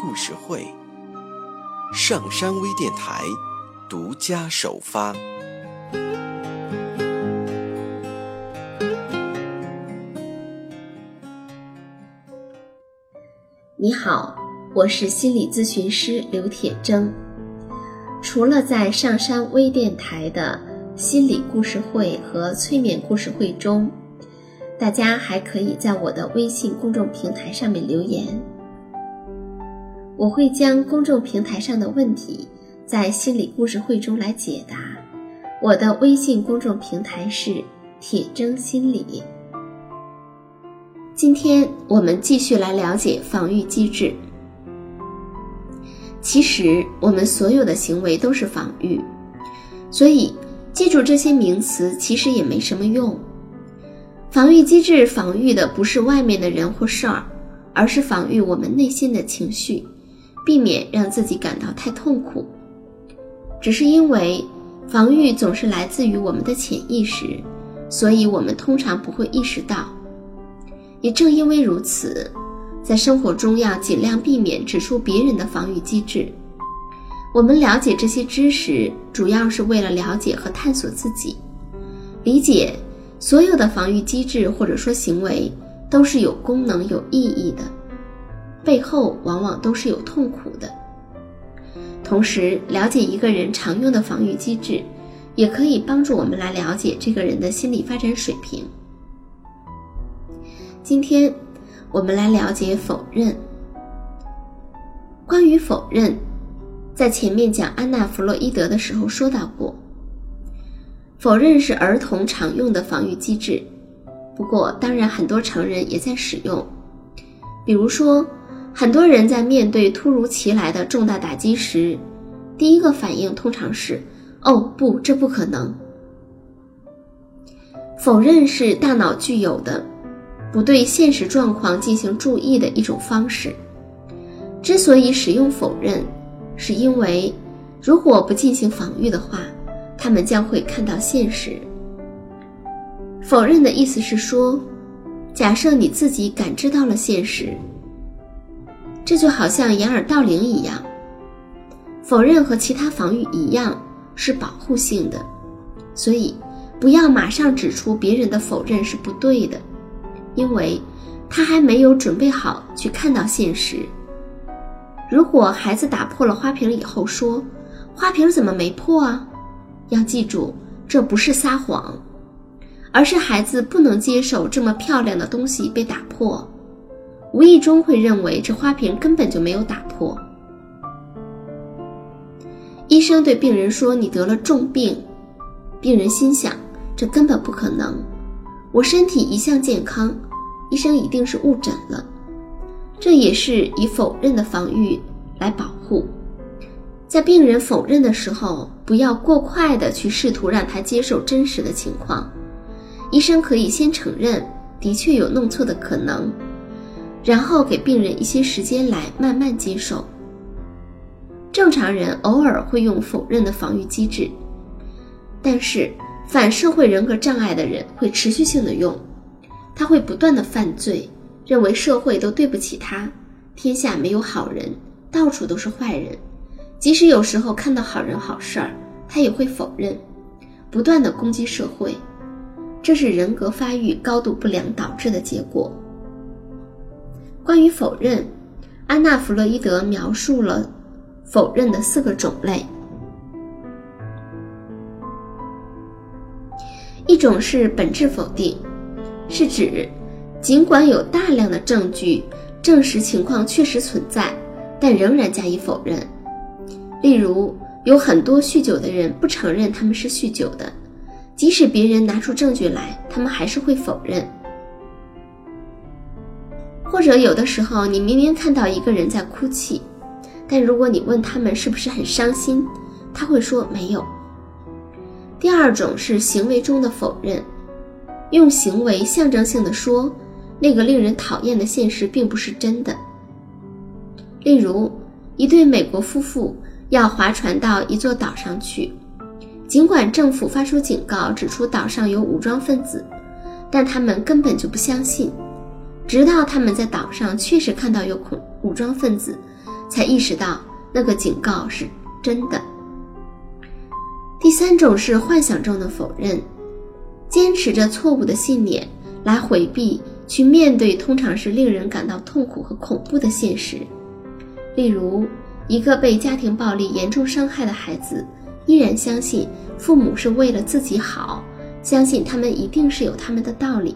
故事会，上山微电台独家首发。你好，我是心理咨询师刘铁铮。除了在上山微电台的心理故事会和催眠故事会中。大家还可以在我的微信公众平台上面留言，我会将公众平台上的问题在心理故事会中来解答。我的微信公众平台是铁铮心理。今天我们继续来了解防御机制。其实我们所有的行为都是防御，所以记住这些名词其实也没什么用。防御机制防御的不是外面的人或事儿，而是防御我们内心的情绪，避免让自己感到太痛苦。只是因为防御总是来自于我们的潜意识，所以我们通常不会意识到。也正因为如此，在生活中要尽量避免指出别人的防御机制。我们了解这些知识，主要是为了了解和探索自己，理解。所有的防御机制或者说行为都是有功能、有意义的，背后往往都是有痛苦的。同时，了解一个人常用的防御机制，也可以帮助我们来了解这个人的心理发展水平。今天，我们来了解否认。关于否认，在前面讲安娜·弗洛伊德的时候说到过。否认是儿童常用的防御机制，不过当然很多成人也在使用。比如说，很多人在面对突如其来的重大打击时，第一个反应通常是“哦不，这不可能”。否认是大脑具有的不对现实状况进行注意的一种方式。之所以使用否认，是因为如果不进行防御的话。他们将会看到现实。否认的意思是说，假设你自己感知到了现实，这就好像掩耳盗铃一样。否认和其他防御一样是保护性的，所以不要马上指出别人的否认是不对的，因为他还没有准备好去看到现实。如果孩子打破了花瓶以后说：“花瓶怎么没破啊？”要记住，这不是撒谎，而是孩子不能接受这么漂亮的东西被打破，无意中会认为这花瓶根本就没有打破。医生对病人说：“你得了重病。”病人心想：“这根本不可能，我身体一向健康，医生一定是误诊了。”这也是以否认的防御来保护。在病人否认的时候，不要过快的去试图让他接受真实的情况。医生可以先承认的确有弄错的可能，然后给病人一些时间来慢慢接受。正常人偶尔会用否认的防御机制，但是反社会人格障碍的人会持续性的用，他会不断的犯罪，认为社会都对不起他，天下没有好人，到处都是坏人。即使有时候看到好人好事儿，他也会否认，不断的攻击社会，这是人格发育高度不良导致的结果。关于否认，安娜·弗洛伊德描述了否认的四个种类：一种是本质否定，是指尽管有大量的证据证实情况确实存在，但仍然加以否认。例如，有很多酗酒的人不承认他们是酗酒的，即使别人拿出证据来，他们还是会否认。或者有的时候，你明明看到一个人在哭泣，但如果你问他们是不是很伤心，他会说没有。第二种是行为中的否认，用行为象征性的说那个令人讨厌的现实并不是真的。例如，一对美国夫妇要划船到一座岛上去，尽管政府发出警告，指出岛上有武装分子，但他们根本就不相信，直到他们在岛上确实看到有恐武装分子。才意识到那个警告是真的。第三种是幻想中的否认，坚持着错误的信念来回避去面对通常是令人感到痛苦和恐怖的现实。例如，一个被家庭暴力严重伤害的孩子，依然相信父母是为了自己好，相信他们一定是有他们的道理。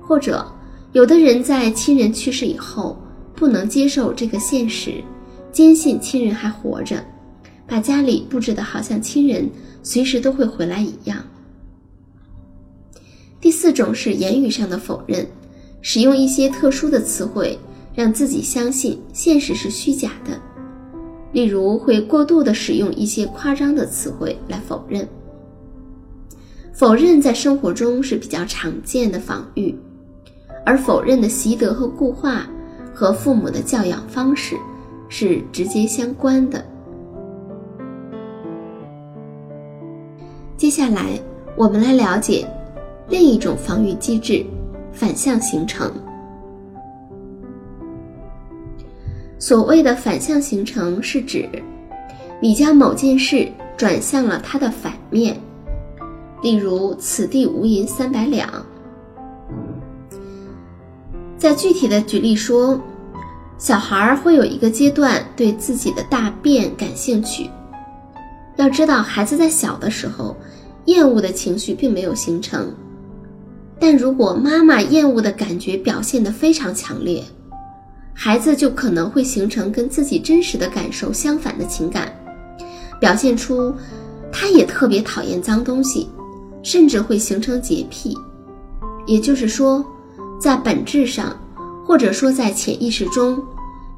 或者，有的人在亲人去世以后。不能接受这个现实，坚信亲人还活着，把家里布置的好像亲人随时都会回来一样。第四种是言语上的否认，使用一些特殊的词汇，让自己相信现实是虚假的。例如，会过度的使用一些夸张的词汇来否认。否认在生活中是比较常见的防御，而否认的习得和固化。和父母的教养方式是直接相关的。接下来，我们来了解另一种防御机制——反向形成。所谓的反向形成，是指你将某件事转向了它的反面。例如，此地无银三百两。再具体的举例说，小孩会有一个阶段对自己的大便感兴趣。要知道，孩子在小的时候，厌恶的情绪并没有形成，但如果妈妈厌恶的感觉表现得非常强烈，孩子就可能会形成跟自己真实的感受相反的情感，表现出他也特别讨厌脏东西，甚至会形成洁癖。也就是说。在本质上，或者说在潜意识中，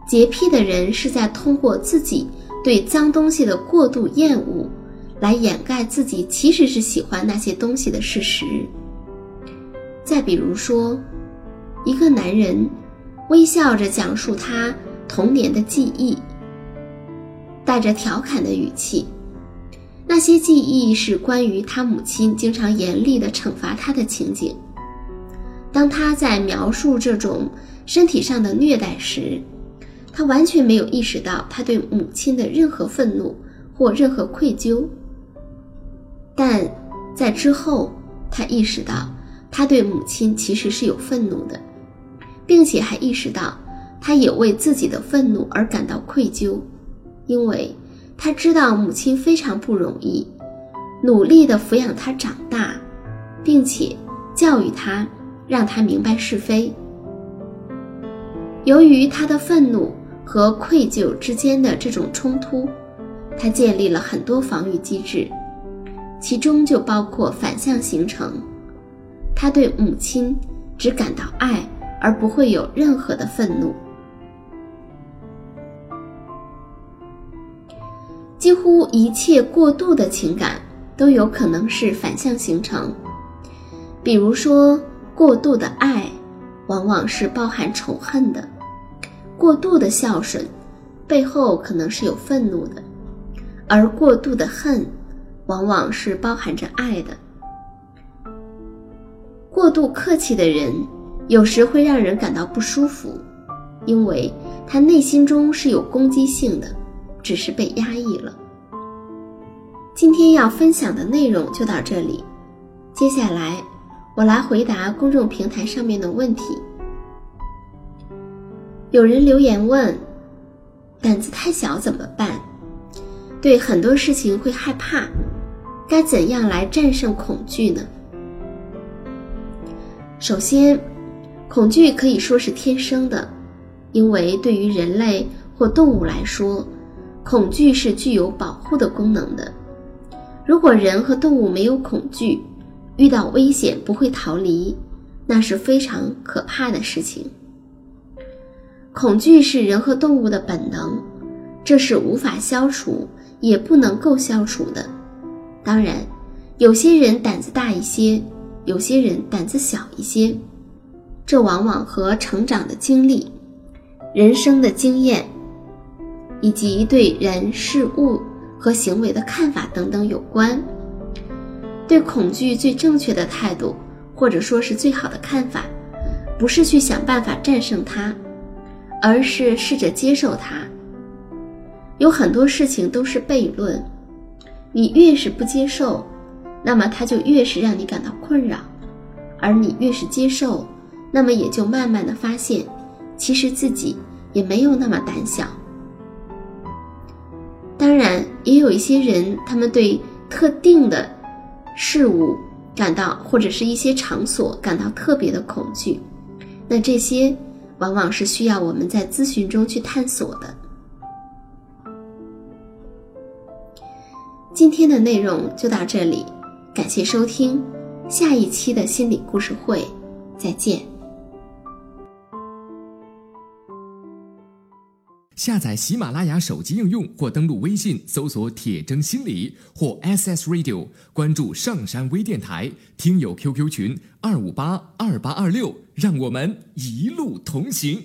洁癖的人是在通过自己对脏东西的过度厌恶，来掩盖自己其实是喜欢那些东西的事实。再比如说，一个男人微笑着讲述他童年的记忆，带着调侃的语气，那些记忆是关于他母亲经常严厉地惩罚他的情景。当他在描述这种身体上的虐待时，他完全没有意识到他对母亲的任何愤怒或任何愧疚。但在之后，他意识到他对母亲其实是有愤怒的，并且还意识到他也为自己的愤怒而感到愧疚，因为他知道母亲非常不容易，努力地抚养他长大，并且教育他。让他明白是非。由于他的愤怒和愧疚之间的这种冲突，他建立了很多防御机制，其中就包括反向形成。他对母亲只感到爱，而不会有任何的愤怒。几乎一切过度的情感都有可能是反向形成，比如说。过度的爱，往往是包含仇恨的；过度的孝顺，背后可能是有愤怒的；而过度的恨，往往是包含着爱的。过度客气的人，有时会让人感到不舒服，因为他内心中是有攻击性的，只是被压抑了。今天要分享的内容就到这里，接下来。我来回答公众平台上面的问题。有人留言问：“胆子太小怎么办？对很多事情会害怕，该怎样来战胜恐惧呢？”首先，恐惧可以说是天生的，因为对于人类或动物来说，恐惧是具有保护的功能的。如果人和动物没有恐惧，遇到危险不会逃离，那是非常可怕的事情。恐惧是人和动物的本能，这是无法消除，也不能够消除的。当然，有些人胆子大一些，有些人胆子小一些，这往往和成长的经历、人生的经验，以及对人事物和行为的看法等等有关。对恐惧最正确的态度，或者说是最好的看法，不是去想办法战胜它，而是试着接受它。有很多事情都是悖论，你越是不接受，那么它就越是让你感到困扰；而你越是接受，那么也就慢慢的发现，其实自己也没有那么胆小。当然，也有一些人，他们对特定的。事物感到或者是一些场所感到特别的恐惧，那这些往往是需要我们在咨询中去探索的。今天的内容就到这里，感谢收听，下一期的心理故事会，再见。下载喜马拉雅手机应用或登录微信搜索“铁铮心理”或 SS Radio，关注上山微电台，听友 QQ 群二五八二八二六，让我们一路同行。